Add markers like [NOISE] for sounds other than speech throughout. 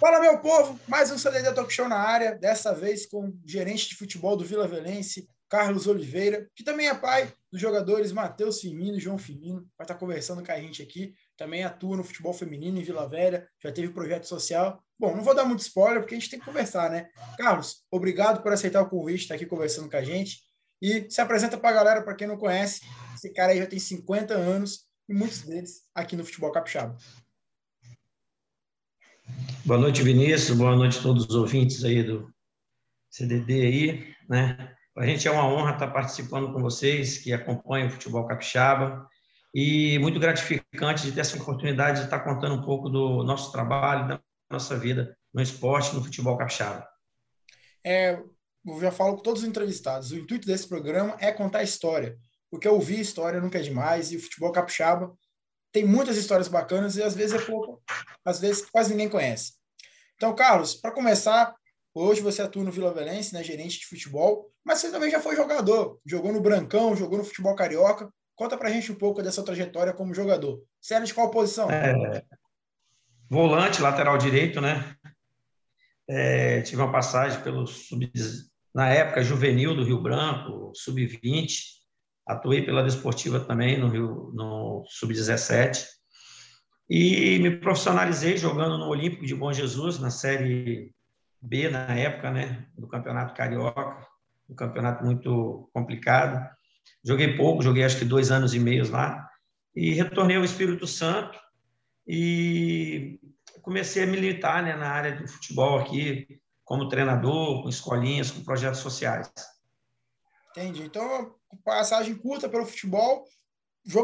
Fala, meu povo! Mais um CDD Talk Show na área, dessa vez com o gerente de futebol do Vila Velense, Carlos Oliveira, que também é pai dos jogadores Matheus Firmino e João Firmino, vai estar conversando com a gente aqui. Também atua no futebol feminino em Vila Velha, já teve projeto social. Bom, não vou dar muito spoiler, porque a gente tem que conversar, né? Carlos, obrigado por aceitar o convite, estar aqui conversando com a gente. E se apresenta para a galera, para quem não conhece, esse cara aí já tem 50 anos, e muitos deles aqui no futebol capixaba. Boa noite, Vinícius. Boa noite a todos os ouvintes aí do CDD aí, né? A gente é uma honra estar participando com vocês que acompanham o futebol capixaba e muito gratificante de ter essa oportunidade de estar contando um pouco do nosso trabalho, da nossa vida no esporte, no futebol capixaba. É, eu já falo com todos os entrevistados, o intuito desse programa é contar história, porque ouvir história nunca é demais e o futebol capixaba tem muitas histórias bacanas e às vezes é pouco, às vezes quase ninguém conhece. Então, Carlos, para começar, hoje você atua no Vila Velense, né, gerente de futebol, mas você também já foi jogador, jogou no Brancão, jogou no futebol carioca. Conta para a gente um pouco dessa trajetória como jogador. Você era de qual posição? É, volante, lateral direito, né? É, tive uma passagem pelo sub, na época juvenil do Rio Branco, sub-20, Atuei pela Desportiva também no Rio, no Sub-17. E me profissionalizei jogando no Olímpico de Bom Jesus, na Série B na época, né, do Campeonato Carioca, um campeonato muito complicado. Joguei pouco, joguei acho que dois anos e meio lá. E retornei ao Espírito Santo e comecei a militar né, na área do futebol aqui, como treinador, com escolinhas, com projetos sociais. Entendi. Então, passagem curta pelo futebol,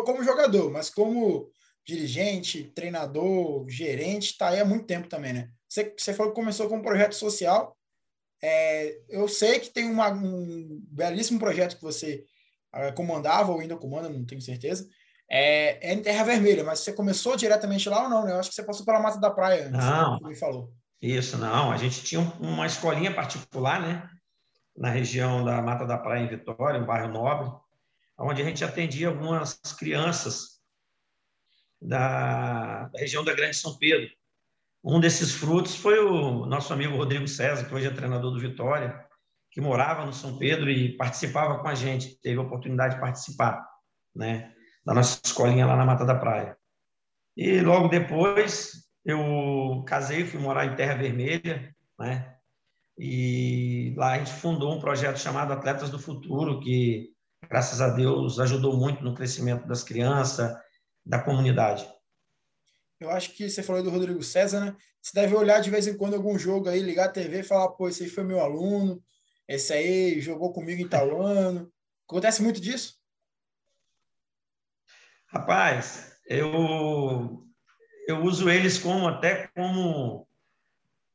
como jogador, mas como dirigente, treinador, gerente, está aí há muito tempo também, né? Você, você falou que começou com um projeto social. É, eu sei que tem uma, um belíssimo projeto que você uh, comandava ou ainda comanda, não tenho certeza. É, é em Terra Vermelha, mas você começou diretamente lá ou não? Né? Eu acho que você passou pela Mata da Praia antes, não, me falou. Isso, não. A gente tinha uma escolinha particular, né? Na região da Mata da Praia, em Vitória, um bairro nobre, onde a gente atendia algumas crianças da, região da Grande São Pedro. Um desses frutos foi o nosso amigo Rodrigo César, que hoje é treinador do Vitória, que morava no São Pedro e participava com a gente, teve a oportunidade de participar, né, da nossa escolinha lá na Mata da Praia. E logo depois eu casei, fui morar em Terra Vermelha, né, e lá a gente fundou um projeto chamado Atletas do Futuro, que, graças a Deus, ajudou muito no crescimento das crianças, da comunidade. Eu acho que você falou do Rodrigo César, né? Você deve olhar de vez em quando algum jogo aí, ligar a TV e falar, pô, esse aí foi meu aluno, esse aí jogou comigo em tal ano. Acontece muito disso? Rapaz, eu, eu uso eles como até como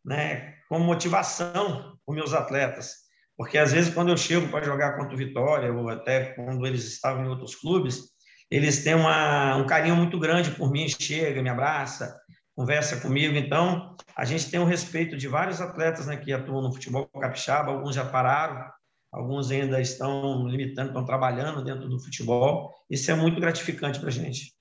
né, como motivação para os meus atletas. Porque às vezes, quando eu chego para jogar contra o Vitória, ou até quando eles estavam em outros clubes, eles têm uma, um carinho muito grande por mim, chega, me abraça, conversa comigo. Então, a gente tem um respeito de vários atletas né, que atuam no futebol capixaba, alguns já pararam, alguns ainda estão limitando, estão trabalhando dentro do futebol. Isso é muito gratificante para a gente.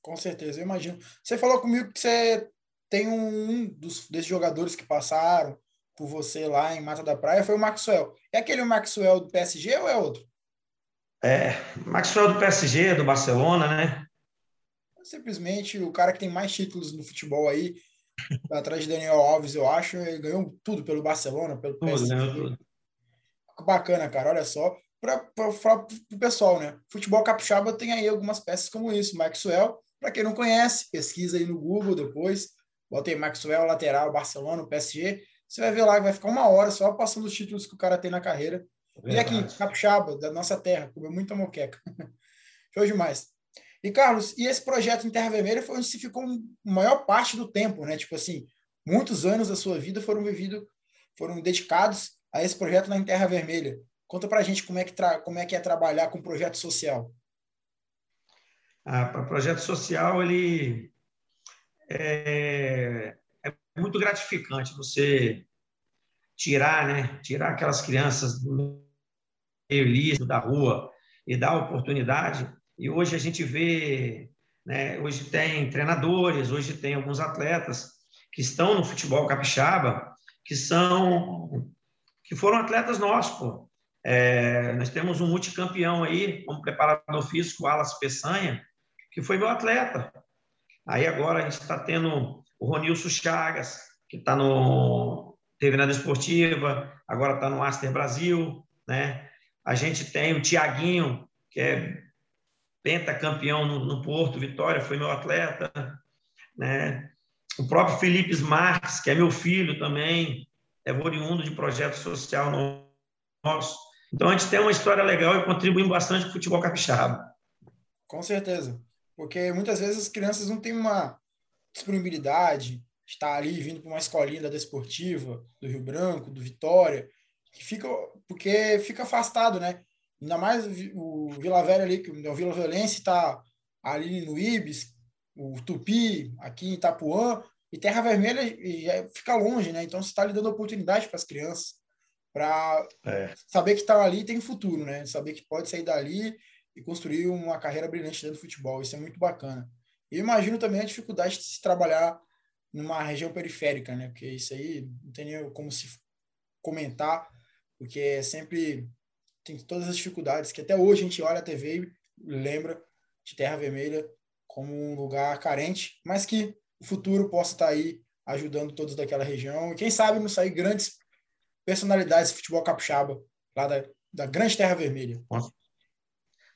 Com certeza, eu imagino. Você falou comigo que você tem um dos, desses jogadores que passaram por você lá em Mata da Praia, foi o Maxwell. É aquele Maxwell do PSG ou é outro? É, Maxwell do PSG, do Barcelona, né? Simplesmente o cara que tem mais títulos no futebol aí, [LAUGHS] atrás de Daniel Alves, eu acho, ele ganhou tudo pelo Barcelona, pelo PSG. Tudo. Bacana, cara, olha só. Para o pessoal, né? Futebol capixaba tem aí algumas peças como isso. Maxwell, para quem não conhece, pesquisa aí no Google depois. Botei Maxwell, lateral, Barcelona, PSG. Você vai ver lá que vai ficar uma hora só passando os títulos que o cara tem na carreira. É e aqui, Capixaba, da nossa terra, comeu muita moqueca. [LAUGHS] Show demais. E, Carlos, e esse projeto em Terra Vermelha foi onde se ficou a maior parte do tempo, né? Tipo assim, muitos anos da sua vida foram vividos, foram dedicados a esse projeto na Terra Vermelha. Conta pra gente como é que, tra como é, que é trabalhar com projeto social. Ah, para projeto social, ele é, é muito gratificante você tirar, né, tirar aquelas crianças do meio liso, da rua e dar oportunidade. E hoje a gente vê, né, hoje tem treinadores, hoje tem alguns atletas que estão no futebol capixaba, que são que foram atletas nossos, pô. É, nós temos um multicampeão aí, como preparador físico, Alas Peçanha, que foi meu atleta. Aí agora a gente está tendo o Ronilson Chagas, que está no teve na Desportiva, agora está no Master Brasil, né? A gente tem o Tiaguinho, que é pentacampeão no, no Porto, Vitória, foi meu atleta, né? O próprio Felipe Marques, que é meu filho também, é oriundo de projeto social nosso. Então, a gente tem uma história legal e contribuímos bastante com o futebol capixaba. Com certeza. Porque muitas vezes as crianças não têm uma disponibilidade de estar ali vindo para uma escolinha da Desportiva, do Rio Branco, do Vitória, que fica, porque fica afastado, né? Ainda mais o Vila Velha ali, que o Vila Violense está ali no Ibis, o Tupi, aqui em Itapuã, e Terra Vermelha fica longe, né? Então você está lhe dando oportunidade para as crianças para é. saber que estão ali e tem futuro, né? Saber que pode sair dali e construir uma carreira brilhante dentro do futebol. Isso é muito bacana. E imagino também a dificuldade de se trabalhar numa região periférica, né? Porque isso aí não tem nem como se comentar, porque é sempre tem todas as dificuldades que até hoje a gente olha a TV e lembra de Terra Vermelha como um lugar carente, mas que o futuro possa estar aí ajudando todos daquela região e quem sabe não sair grandes personalidades de futebol capixaba, lá da, da grande Terra Vermelha. Com,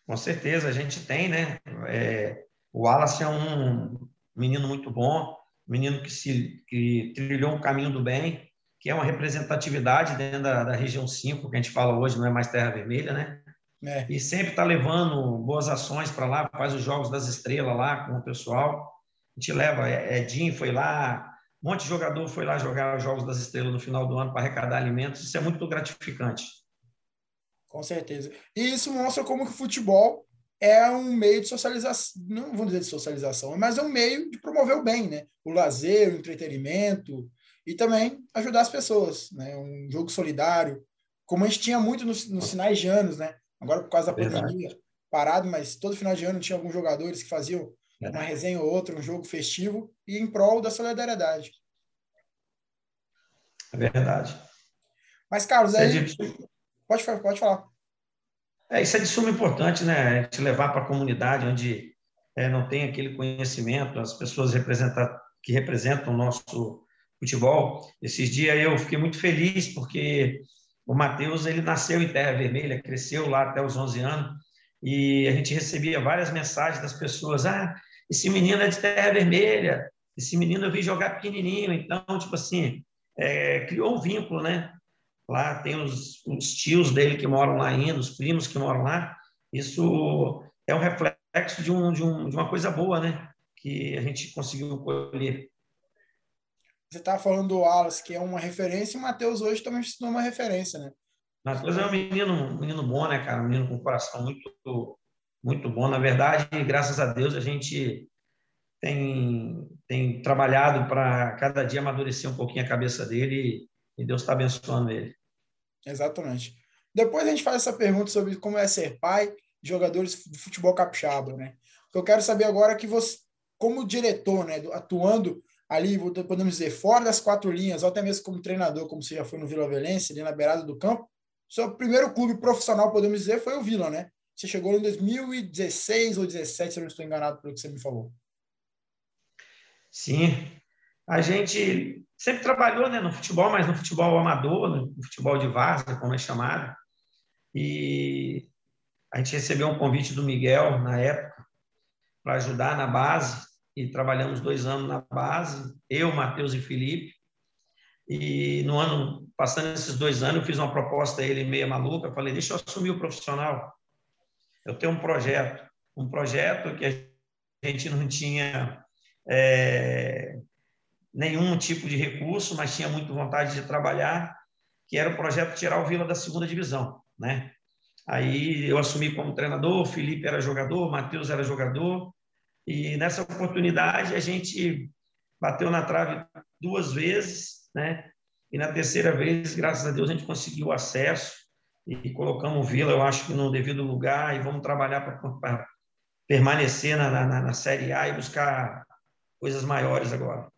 com certeza, a gente tem, né? É, o Wallace é um menino muito bom, menino que, se, que trilhou um caminho do bem, que é uma representatividade dentro da, da região 5, que a gente fala hoje, não é mais Terra Vermelha, né? É. E sempre está levando boas ações para lá, faz os Jogos das Estrelas lá com o pessoal. A gente leva, é, Edinho foi lá, um monte de jogador foi lá jogar os Jogos das Estrelas no final do ano para arrecadar alimentos. Isso é muito gratificante. Com certeza. E isso mostra como que o futebol é um meio de socialização, não vou dizer de socialização, mas é um meio de promover o bem, né? O lazer, o entretenimento e também ajudar as pessoas, né? Um jogo solidário, como a gente tinha muito nos, nos finais de anos, né? Agora por causa da pandemia, parado, mas todo final de ano tinha alguns jogadores que faziam é. uma resenha ou outra, um jogo festivo, e em prol da solidariedade. É verdade. Mas, Carlos, é aí... pode, pode falar. É, isso é de suma importância, né? Gente levar para a comunidade onde é, não tem aquele conhecimento, as pessoas representar, que representam o nosso futebol. Esses dias eu fiquei muito feliz porque o Matheus ele nasceu em Terra Vermelha, cresceu lá até os 11 anos e a gente recebia várias mensagens das pessoas: ah, esse menino é de terra vermelha, esse menino eu vi jogar pequenininho, então, tipo assim, é, criou um vínculo, né? Lá tem os, os, tios dele que moram lá ainda, os primos que moram lá. Isso é um reflexo de, um, de, um, de uma coisa boa, né? Que a gente conseguiu colher. Você estava falando do Wallace, que é uma referência, e o Matheus hoje também se tornou uma referência, né? Matheus é um menino, um menino bom, né, cara? Um menino com um coração muito muito bom. Na verdade, graças a Deus, a gente tem, tem trabalhado para cada dia amadurecer um pouquinho a cabeça dele e, Deus está abençoando ele. Exatamente. Depois a gente faz essa pergunta sobre como é ser pai de jogadores de futebol capixaba, né? Eu quero saber agora é que você, como diretor, né, atuando ali, podemos dizer, fora das quatro linhas, ou até mesmo como treinador, como você já foi no Vila Velense, ali na beirada do campo, seu primeiro clube profissional, podemos dizer, foi o Vila, né? Você chegou em 2016 ou 2017, se eu não estou enganado pelo que você me falou. Sim. A gente sempre trabalhou né, no futebol, mas no futebol amador, no futebol de várzea, como é chamado. E a gente recebeu um convite do Miguel, na época, para ajudar na base. E trabalhamos dois anos na base, eu, Matheus e Felipe. E no ano, passando esses dois anos, eu fiz uma proposta a ele meia maluca. Falei, deixa eu assumir o profissional eu tenho um projeto, um projeto que a gente não tinha é, nenhum tipo de recurso, mas tinha muito vontade de trabalhar, que era o projeto tirar o Vila da segunda divisão, né? Aí eu assumi como treinador, Felipe era jogador, Matheus era jogador, e nessa oportunidade a gente bateu na trave duas vezes, né? E na terceira vez, graças a Deus, a gente conseguiu acesso e colocamos o Vila, eu acho que no devido lugar, e vamos trabalhar para permanecer na, na, na, Série A e buscar coisas maiores agora.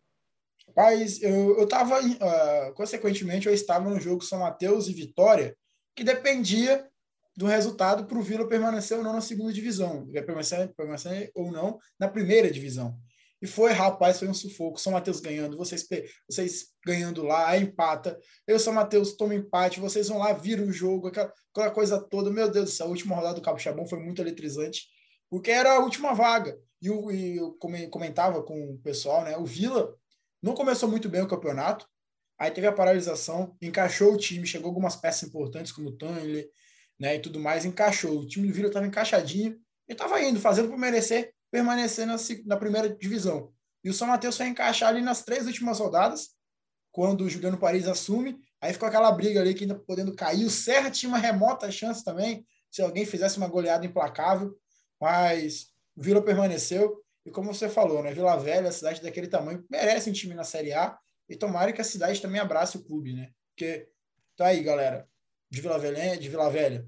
Mas eu, eu tava, uh, consequentemente, eu estava no jogo São Mateus e Vitória, que dependia do resultado para o Vila permanecer ou não na segunda divisão, permanecer, permanecer ou não na primeira divisão. E foi, rapaz, foi um sufoco. São Mateus ganhando, vocês, vocês ganhando lá, aí empata. Eu, São Mateus, toma empate, vocês vão lá, viram o jogo, aquela, aquela coisa toda. Meu Deus do céu, a última rodada do Cabo Chabão foi muito eletrizante, porque era a última vaga. E eu, eu comentava com o pessoal, né? O Vila não começou muito bem o campeonato, aí teve a paralisação, encaixou o time, chegou algumas peças importantes, como o Tanley, né? E tudo mais, encaixou. O time do Vila estava encaixadinho e estava indo, fazendo por merecer permanecer na, na primeira divisão. E o São Mateus foi encaixar ali nas três últimas rodadas, quando o Juliano Paris assume. Aí ficou aquela briga ali que ainda podendo cair. O Serra tinha uma remota chance também, se alguém fizesse uma goleada implacável, mas o Vila permaneceu. E como você falou, né? Vila Velha, cidade daquele tamanho, merece um time na Série A. E tomara que a cidade também abrace o clube, né? Porque tá aí, galera, de Vila Velha, de Vila Velha,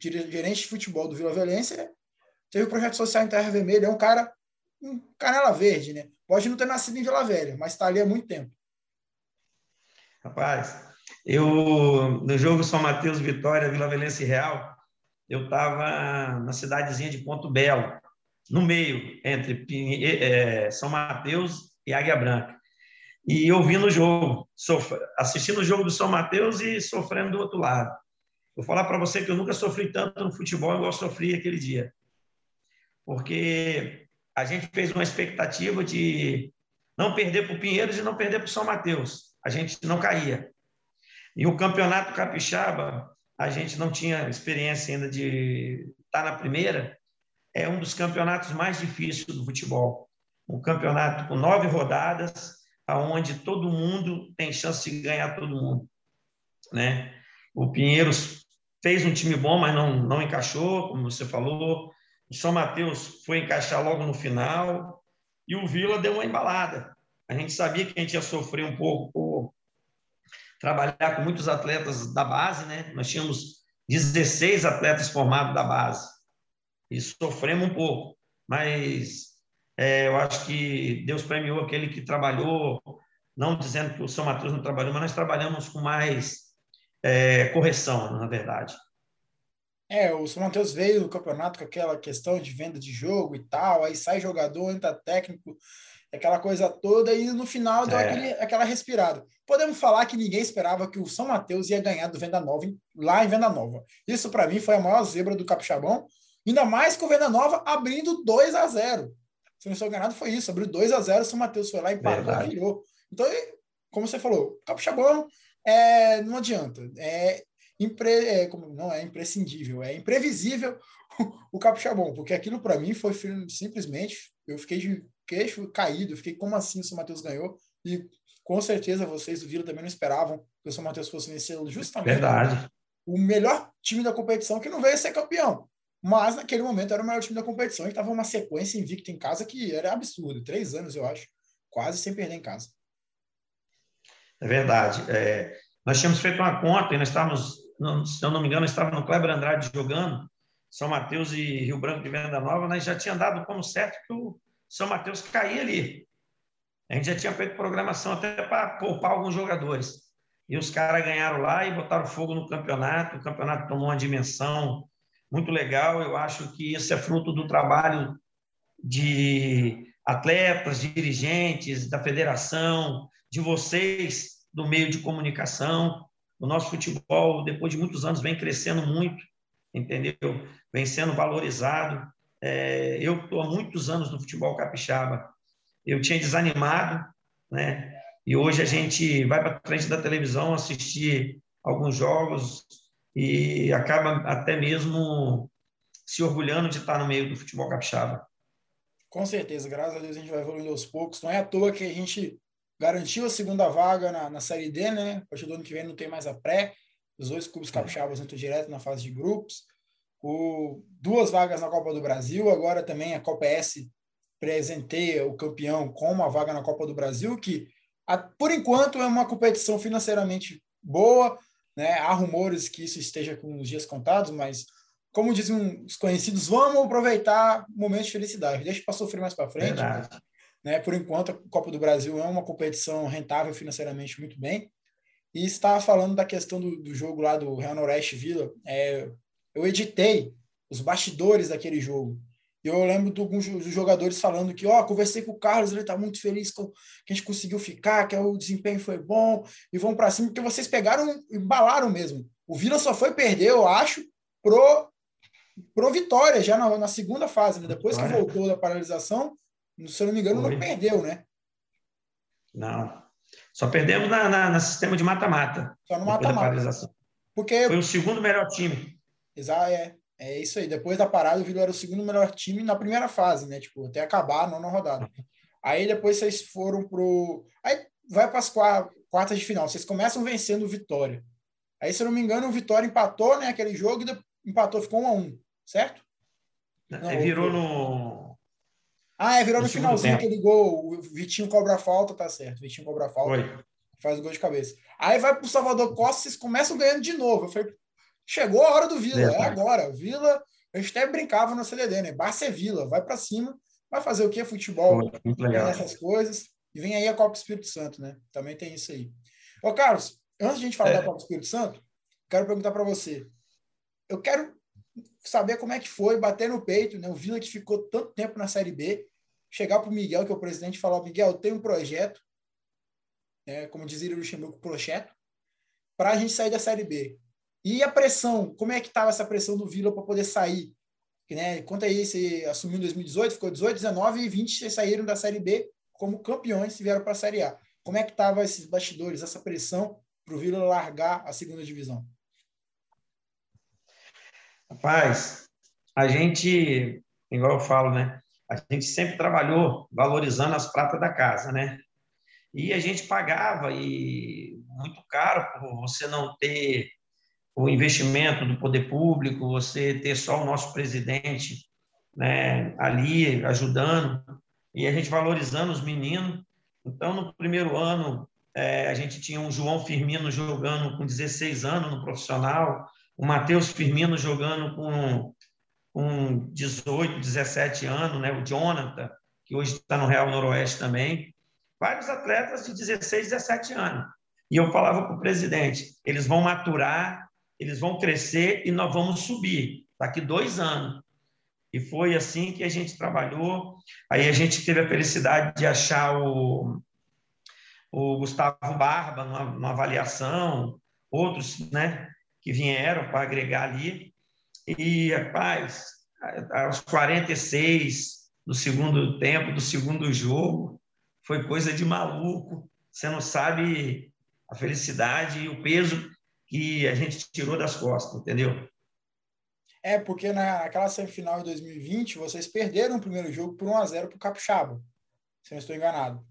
gerente de futebol do Vila Velhense teve o projeto social em Terra Vermelha, é um cara, um canela verde, né? Pode não ter nascido em Vila Velha, mas está ali há muito tempo. Rapaz, eu, no jogo São Mateus Vitória, Vila Velense Real, eu estava na cidadezinha de Ponto Belo, no meio, entre é, São Mateus e Águia Branca. E ouvindo o jogo, assistindo o jogo do São Mateus e sofrendo do outro lado. Vou falar para você que eu nunca sofri tanto no futebol igual sofri aquele dia porque a gente fez uma expectativa de não perder para o Pinheiros e não perder para o São Mateus. A gente não caía. E o campeonato capixaba, a gente não tinha experiência ainda de estar na primeira. É um dos campeonatos mais difíceis do futebol. Um campeonato com nove rodadas, aonde todo mundo tem chance de ganhar todo mundo, né? O Pinheiros fez um time bom, mas não não encaixou, como você falou. O São Mateus foi encaixar logo no final e o Vila deu uma embalada. A gente sabia que a gente ia sofrer um pouco por trabalhar com muitos atletas da base, né? Nós tínhamos 16 atletas formados da base e sofremos um pouco, mas é, eu acho que Deus premiou aquele que trabalhou, não dizendo que o São Mateus não trabalhou, mas nós trabalhamos com mais é, correção, na verdade. É, o São Mateus veio no campeonato com aquela questão de venda de jogo e tal, aí sai jogador, entra técnico, aquela coisa toda, e no final deu é. aquele, aquela respirada. Podemos falar que ninguém esperava que o São Mateus ia ganhar do Venda Nova lá em Venda Nova. Isso, para mim, foi a maior zebra do Capixabão, ainda mais com o Venda Nova abrindo 2 a 0 Se não estou enganado, foi isso, abriu 2 a 0 o São Mateus foi lá, empatou, virou. Então, como você falou, Capixabão é, não adianta. É, impre, é, como, não é imprescindível, é imprevisível [LAUGHS] o Capixabão, porque aquilo para mim foi simplesmente, eu fiquei de queixo caído, fiquei como assim o São Mateus ganhou e com certeza vocês do Vila também não esperavam que o São Mateus fosse vencer justamente Verdade. o melhor time da competição que não veio ser campeão. Mas naquele momento era o melhor time da competição e estava uma sequência invicta em casa que era absurdo. Três anos, eu acho, quase sem perder em casa. É verdade. É, nós tínhamos feito uma conta e nós estávamos se eu não me engano, estava no Kleber Andrade jogando, São Mateus e Rio Branco de Venda Nova, nós já tinha dado como certo que o São Mateus caía ali. A gente já tinha feito programação até para poupar alguns jogadores. E os caras ganharam lá e botaram fogo no campeonato. O campeonato tomou uma dimensão muito legal. Eu acho que isso é fruto do trabalho de atletas, dirigentes, da federação, de vocês do meio de comunicação. O nosso futebol, depois de muitos anos, vem crescendo muito, entendeu? Vem sendo valorizado. É, eu estou há muitos anos no futebol capixaba. Eu tinha desanimado, né? E hoje a gente vai para frente da televisão assistir alguns jogos e acaba até mesmo se orgulhando de estar no meio do futebol capixaba. Com certeza, graças a Deus a gente vai evoluindo aos poucos. Não é à toa que a gente garantiu a segunda vaga na, na Série D, né? A partir do ano que vem não tem mais a pré. Os dois clubes capixabas entram direto na fase de grupos. O, duas vagas na Copa do Brasil, agora também a Copa S presenteia o campeão com uma vaga na Copa do Brasil, que a, por enquanto é uma competição financeiramente boa, né? Há rumores que isso esteja com os dias contados, mas como dizem os conhecidos, vamos aproveitar momentos de felicidade, deixa para sofrer mais para frente. Verdade Né? Por enquanto, a Copa do Brasil é uma competição rentável financeiramente muito bem. E estava falando da questão do, do jogo lá do Real Noroeste Vila. É, eu editei os bastidores daquele jogo. Eu lembro de alguns jogadores falando que, ó, oh, conversei com o Carlos, ele está muito feliz com que a gente conseguiu ficar, que o desempenho foi bom, e vão para cima, porque vocês pegaram e embalaram mesmo. O Vila só foi perder, eu acho, pro, pro Vitória, já na, na segunda fase, né? Depois que voltou da paralisação, se eu não me engano, foi. não perdeu, né? Não. Só perdemos na, na, na sistema de mata-mata. Só no mata-mata. Porque... Foi o segundo melhor time. Exato, é. É isso aí. Depois da parada, o Vila era o segundo melhor time na primeira fase, né? Tipo, até acabar a nona rodada. Aí depois vocês foram pro. Aí vai para as quartas de final. Vocês começam vencendo o Vitória. Aí, se eu não me engano, o Vitória empatou, né? Aquele jogo e empatou, ficou um a um, certo? Não, virou no. Ah, é, virou no, no finalzinho aquele gol. O Vitinho cobra a falta, tá certo. O Vitinho cobra a falta. Foi. Faz o gol de cabeça. Aí vai pro Salvador Costa, vocês começam ganhando de novo. Eu falei, Chegou a hora do Vila, é, é agora. Vila, a gente até brincava no CDD, né? Barça é Vila, vai para cima, vai fazer o quê? Futebol, essas coisas. E vem aí a Copa Espírito Santo, né? Também tem isso aí. Ô, Carlos, antes de a gente falar é. da Copa Espírito Santo, quero perguntar para você. Eu quero saber como é que foi bater no peito, né? O Vila que ficou tanto tempo na Série B, chegar para o Miguel, que é o presidente, e falar: Miguel, eu tenho um projeto, né, como dizia o Luxemburgo, projeto, para a gente sair da Série B. E a pressão, como é que estava essa pressão do Vila para poder sair? Né? Conta aí, você assumiu em 2018, ficou 18, 19 e 20, vocês saíram da Série B como campeões e vieram para a Série A. Como é que estavam esses bastidores, essa pressão para o Vila largar a segunda divisão? Rapaz, a gente, igual eu falo, né? A gente sempre trabalhou valorizando as pratas da casa, né? E a gente pagava e muito caro por você não ter o investimento do poder público, você ter só o nosso presidente né, ali ajudando e a gente valorizando os meninos. Então, no primeiro ano, é, a gente tinha um João Firmino jogando com 16 anos no profissional, o Matheus Firmino jogando com, com 18, 17 anos, né, o Jonathan, que hoje está no Real Noroeste também. Vários atletas de 16, 17 anos. E eu falava para o presidente: eles vão maturar eles vão crescer e nós vamos subir daqui dois anos. E foi assim que a gente trabalhou. Aí a gente teve a felicidade de achar o, o Gustavo Barba numa, numa avaliação, outros né, que vieram para agregar ali. E, rapaz, aos 46 do segundo tempo, do segundo jogo, foi coisa de maluco. Você não sabe a felicidade e o peso que a gente tirou das costas, entendeu? É, porque naquela semifinal de 2020, vocês perderam o primeiro jogo por 1 a 0 para o Capixaba, se não estou enganado.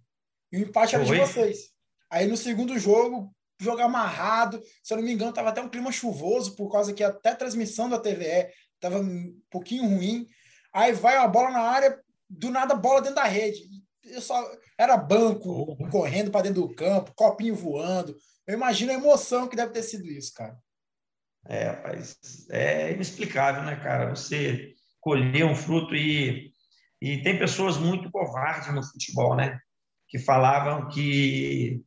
E o empate era de vocês. Aí no segundo jogo, jogo amarrado, se eu não me engano, estava até um clima chuvoso, por causa que até a transmissão da TVE estava um pouquinho ruim. Aí vai a bola na área, do nada bola dentro da rede. Eu só era banco correndo para dentro do campo, copinho voando, eu imagino a emoção que deve ter sido isso, cara. É, rapaz, é inexplicável, né, cara? Você colher um fruto e, e tem pessoas muito covardes no futebol, né? Que falavam que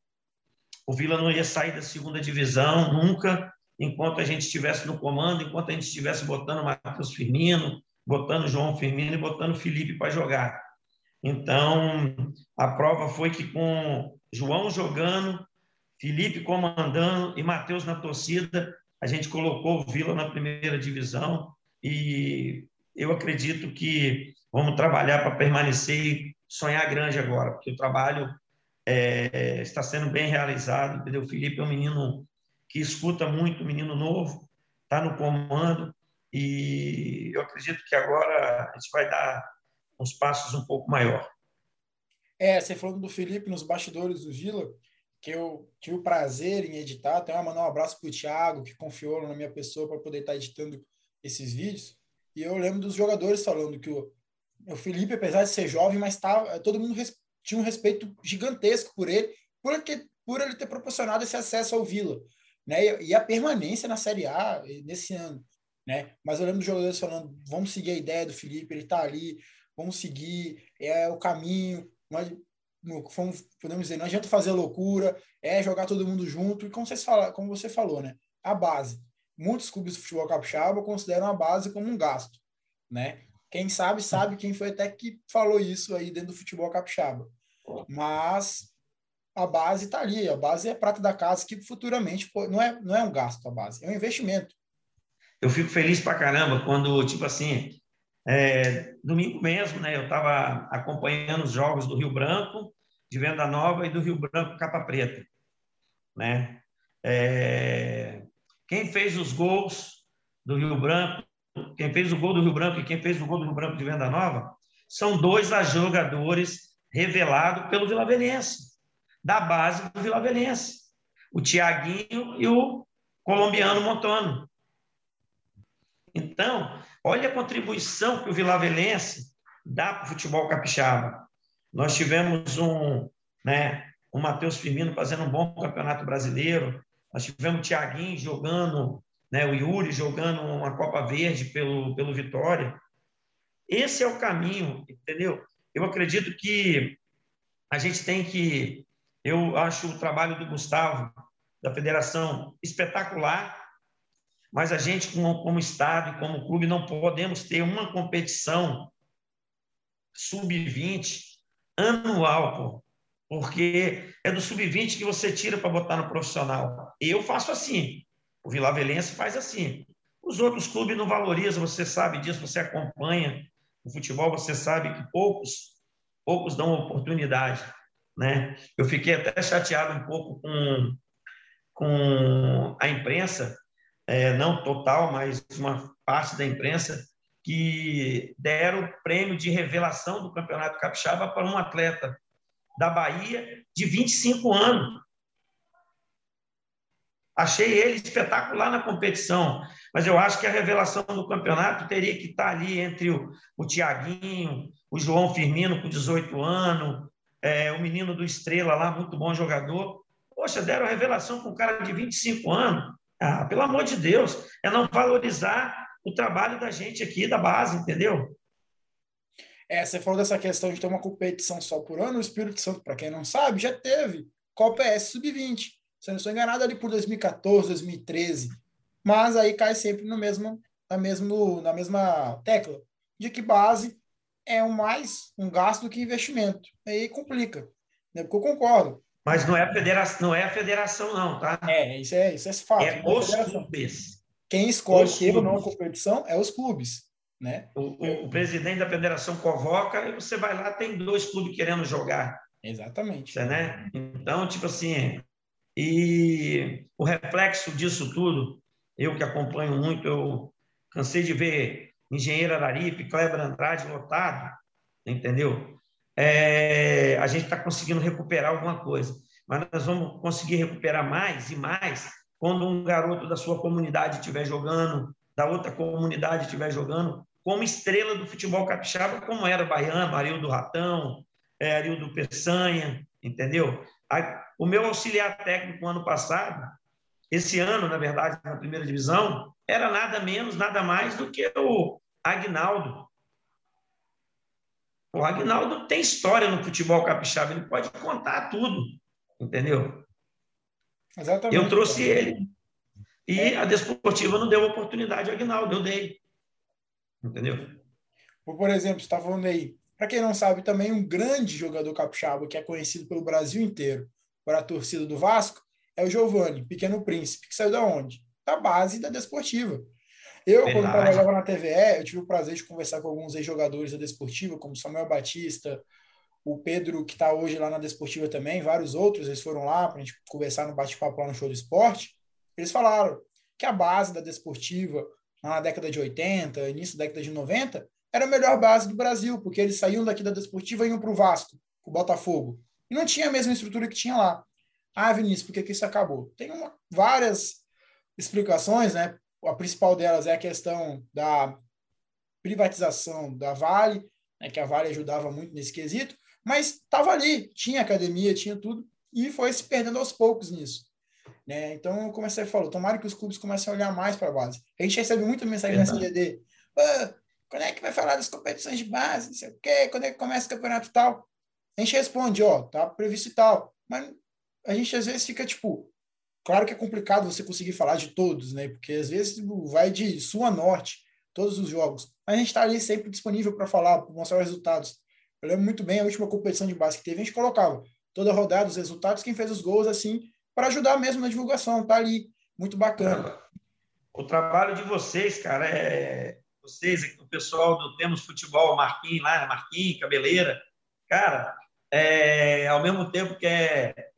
o Vila não ia sair da segunda divisão nunca, enquanto a gente estivesse no comando, enquanto a gente estivesse botando Matheus Firmino, botando João Firmino e botando Felipe para jogar. Então, a prova foi que com João jogando, Felipe comandando e Matheus na torcida, a gente colocou o Vila na primeira divisão e eu acredito que vamos trabalhar para permanecer e sonhar grande agora, porque o trabalho é, está sendo bem realizado, entendeu? O Felipe é um menino que escuta muito, menino novo, está no comando e eu acredito que agora a gente vai dar uns passos um pouco maior. É, você falando do Felipe nos bastidores do Vila, que eu tive o prazer em editar. Até mandar um abraço para o Thiago, que confiou na minha pessoa para poder estar tá editando esses vídeos. E eu lembro dos jogadores falando que o, o Felipe, apesar de ser jovem, mas tava, todo mundo res, tinha um respeito gigantesco por ele, porque, por ele ter proporcionado esse acesso ao Vila. Né? E, e a permanência na Série A nesse ano. Né? Mas eu lembro dos jogadores falando: vamos seguir a ideia do Felipe, ele está ali, vamos seguir, é o caminho. não, podemos dizer, não adianta fazer loucura, é jogar todo mundo junto, e como, vocês fala, como você falou, né? A base. Muitos clubes de futebol capixaba consideram a base como um gasto, né? Quem sabe, sabe quem foi até que falou isso aí dentro do futebol capixaba. Mas a base está ali, a base é prata da casa, que futuramente não é, não é um gasto a base, é um investimento. Eu fico feliz pra caramba quando, tipo assim, é, domingo mesmo, né, eu estava acompanhando os jogos do Rio Branco, de Venda Nova e do Rio Branco Capa Preta, né? É, quem fez os gols do Rio Branco quem fez o gol do Rio Branco e quem fez o gol do Rio Branco de Venda Nova, são dois jogadores revelados pelo Vila Velense, da base do Vila Velense, o Tiaguinho e o colombiano Montano. Então, olha a contribuição que o Vila Velense dá para o futebol capixaba. Nós tivemos um, né, o Matheus Firmino fazendo um bom campeonato brasileiro, nós tivemos o Tiaguinho jogando né? o Yuri jogando uma Copa Verde pelo, pelo Vitória. Esse é o caminho, entendeu? Eu acredito que a gente tem que. Eu acho o trabalho do Gustavo, da federação, espetacular, mas a gente, como, como Estado e como clube, não podemos ter uma competição sub-20 anual, pô, porque é do sub-20 que você tira para botar no profissional. Eu faço assim. O Vila Velense faz assim. Os outros clubes não valorizam, você sabe disso, você acompanha o futebol, você sabe que poucos, poucos dão oportunidade. Né? Eu fiquei até chateado um pouco com, com a imprensa, é, não total, mas uma parte da imprensa, que deram o prêmio de revelação do Campeonato Capixaba para um atleta da Bahia de 25 anos. Achei ele espetacular na competição, mas eu acho que a revelação do campeonato teria que estar ali entre o, o Tiaguinho, o João Firmino, com 18 anos, é, o menino do Estrela lá, muito bom jogador. Poxa, deram a revelação com um cara de 25 anos. Ah, pelo amor de Deus, é não valorizar o trabalho da gente aqui, da base, entendeu? É, você falou dessa questão de ter uma competição só por ano. O Espírito Santo, para quem não sabe, já teve Copa S Sub-20 se eu não estou enganado, ali por 2014, 2013. Mas aí cai sempre no mesmo, na, mesmo, na mesma tecla, de que base é um mais um gasto do que investimento. Aí complica. Né? Porque eu concordo. Mas não é a federação, não é a federação, não, tá? É, isso é, isso é fato. É, é os clubes. Quem escolhe ter ou não a competição é os clubes. Né? O, o, o, presidente da federação convoca e você vai lá, tem dois clubes querendo jogar. Exatamente. né? Então, tipo assim, e o reflexo disso tudo, eu que acompanho muito, eu cansei de ver Engenheiro Araripe, Kleber Andrade lotado, entendeu? É, a gente está conseguindo recuperar alguma coisa, mas nós vamos conseguir recuperar mais e mais quando um garoto da sua comunidade estiver jogando, da outra comunidade estiver jogando, como estrela do futebol capixaba, como era Baiano, Arildo Ratão, é, Arildo Peçanha, entendeu? O meu auxiliar técnico ano passado, esse ano, na verdade, na primeira divisão, era nada menos, nada mais do que o Agnaldo. O Agnaldo tem história no futebol capixaba, ele pode contar tudo, entendeu? Exatamente. Eu trouxe ele. E a Desportiva não deu oportunidade ao Agnaldo, eu dei. Entendeu? Por exemplo, você está falando aí, para quem não sabe, também um grande jogador capixaba que é conhecido pelo Brasil inteiro, para a torcida do Vasco, é o Giovani, Pequeno Príncipe, que saiu da onde? Da base da Desportiva. Eu, Verdade. quando trabalhava na TVE, eu tive o prazer de conversar com alguns ex-jogadores da Desportiva, como Samuel Batista, o Pedro, que está hoje lá na Desportiva também, vários outros, eles foram lá para a gente conversar no bate-papo lá no Show do Esporte. Eles falaram que a base da Desportiva, na década de 80, início da década de 90, era a melhor base do Brasil, porque eles saíam daqui da Desportiva e iam para o Vasco, para o Botafogo. E não tinha a mesma estrutura que tinha lá. Ah, Vinícius, por que, que isso acabou? Tem uma, várias explicações, né? A principal delas é a questão da privatização da Vale, né, que a Vale ajudava muito nesse quesito, mas estava ali, tinha academia, tinha tudo, e foi se perdendo aos poucos nisso. Né? Então, como você falou, tomara que os clubes comecem a olhar mais para a base. A gente recebe muita mensagem GD. Ah, quando é que vai falar das competições de base? Não sei o quê, quando é que começa o campeonato tal? a gente responde, ó, tá previsto e tal. Mas a gente às vezes fica tipo, claro que é complicado você conseguir falar de todos, né? Porque às vezes vai de sul a norte, todos os jogos. Mas a gente está ali sempre disponível para falar, para mostrar os resultados. Eu lembro muito bem a última competição de base que teve, a gente colocava toda rodada, os resultados, quem fez os gols, assim, para ajudar mesmo na divulgação, tá ali. Muito bacana. O trabalho de vocês, cara, é. Vocês, o pessoal do Temos Futebol, Marquinhos lá, Marquinhos, Cabeleira, cara, é, ao mesmo tempo que é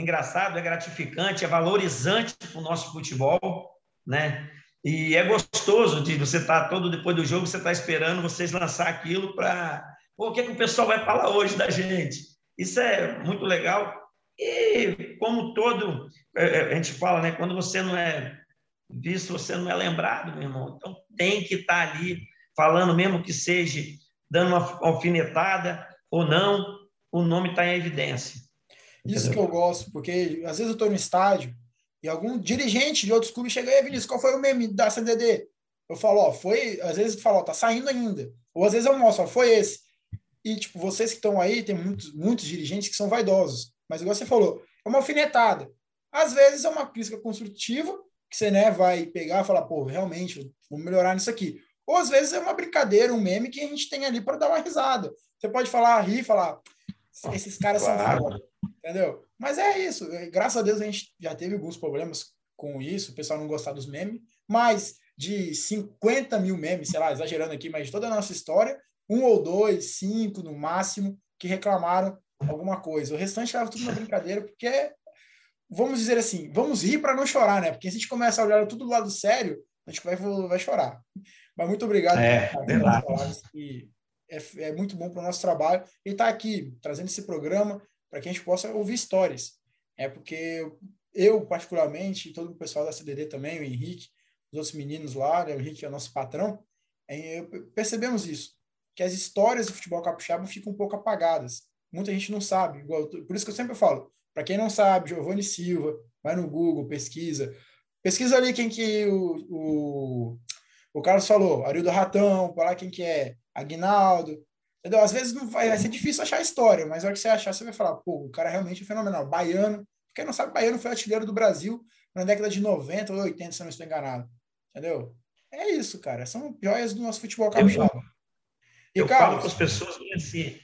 engraçado, é gratificante, é valorizante para o nosso futebol, né? E é gostoso de você estar tá todo depois do jogo, você está esperando vocês lançar aquilo para. O que, é que o pessoal vai falar hoje da gente? Isso é muito legal. E como todo, é, é, a gente fala, né? Quando você não é visto, você não é lembrado, meu irmão. Então tem que estar tá ali falando, mesmo que seja dando uma alfinetada ou não, o nome está em evidência. Isso que eu gosto, porque às vezes eu estou no estádio e algum dirigente de outros clubes chega aí, Vinícius, qual foi o meme da CDD? Eu falo, ó, foi, às vezes eu falo, ó, tá saindo ainda. Ou às vezes eu mostro, ó, foi esse. E, tipo, vocês que estão aí, tem muitos, muitos dirigentes que são vaidosos. Mas, igual você falou, é uma alfinetada. Às vezes é uma crítica construtiva, que você né, vai pegar e falar, pô, realmente, vou melhorar nisso aqui. Ou às vezes é uma brincadeira, um meme que a gente tem ali para dar uma risada. Você pode falar, rir, falar, esses caras claro. são entendeu? Mas é isso. Graças a Deus a gente já teve alguns problemas com isso, o pessoal não gostar dos memes, mas de 50 mil memes, sei lá, exagerando aqui, mas de toda a nossa história, um ou dois, cinco no máximo, que reclamaram alguma coisa. O restante era tudo uma brincadeira, porque, vamos dizer assim, vamos rir para não chorar, né? Porque se a gente começa a olhar tudo do lado sério, a gente vai, vai chorar. Mas muito obrigado é, pelas palavras que é, é muito bom para o nosso trabalho. E estar tá aqui trazendo esse programa para que a gente possa ouvir histórias. É porque eu, particularmente, e todo o pessoal da CDD também, o Henrique, os outros meninos lá, né, o Henrique é o nosso patrão, é, percebemos isso, que as histórias do futebol capixaba ficam um pouco apagadas. Muita gente não sabe, igual, por isso que eu sempre falo, para quem não sabe, Giovanni Silva, vai no Google, pesquisa, pesquisa ali quem que o, o, o Carlos falou, Arildo Ratão, para lá quem que é, Aguinaldo, Entendeu? Às vezes não vai, vai ser difícil achar a história, mas na hora que você achar, você vai falar, pô, o cara realmente é fenomenal. Baiano, quem não sabe, Baiano foi artilheiro do Brasil na década de 90 ou 80, se eu não estou enganado. Entendeu? É isso, cara. São joias do nosso futebol capixaba. Eu, eu falo para as pessoas bem assim.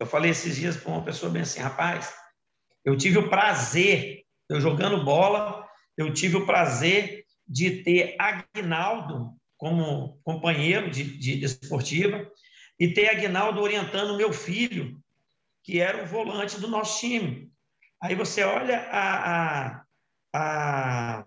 Eu falei esses dias para uma pessoa bem assim, rapaz, eu tive o prazer, eu jogando bola, eu tive o prazer de ter Agnaldo como companheiro de, de desportiva e ter Agnaldo orientando meu filho, que era o volante do nosso time. Aí você olha a, a, a,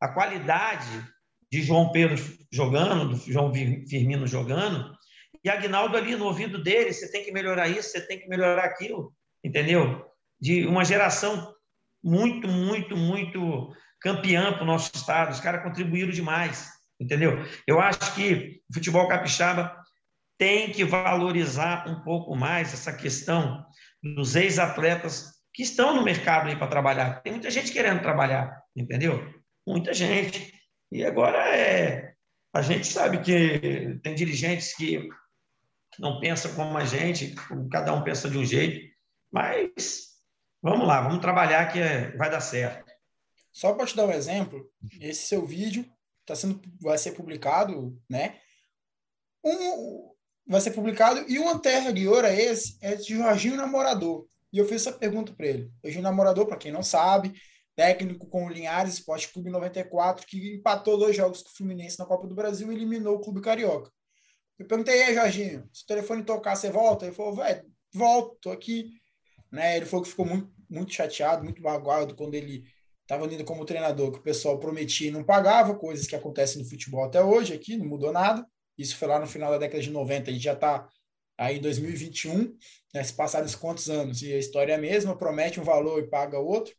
a qualidade de João Pedro jogando, do João Firmino jogando, e Agnaldo ali no ouvido dele, você tem que melhorar isso, você tem que melhorar aquilo, entendeu? De uma geração muito, muito, muito campeã para o nosso estado, os caras contribuíram demais, entendeu? Eu acho que o futebol capixaba tem que valorizar um pouco mais essa questão dos ex-atletas que estão no mercado aí para trabalhar. Tem muita gente querendo trabalhar, entendeu? Muita gente. E agora é. A gente sabe que tem dirigentes que não pensam como a gente, cada um pensa de um jeito, mas vamos lá, vamos trabalhar que é, vai dar certo. Só para te dar um exemplo, esse seu vídeo tá sendo, vai ser publicado, né? Um, vai ser publicado. E o anterior a esse é de Jorginho Namorador. E eu fiz essa pergunta para ele. Jorginho Namorador, para quem não sabe, técnico com o Linhares Esporte Clube 94, que empatou dois jogos com o Fluminense na Copa do Brasil e eliminou o Clube Carioca. Eu perguntei, aí, Jorginho, se o telefone tocar, você volta? Ele falou, velho, volto, tô aqui. Né? Ele falou que ficou muito, muito chateado, muito magoado quando ele estava indo como treinador, que o pessoal prometia e não pagava, coisas que acontecem no futebol até hoje aqui, não mudou nada. Isso foi lá no final da década de 90. A gente já está aí em 2021, né, se passaram quantos anos e a história é a mesma, promete um valor e paga outro,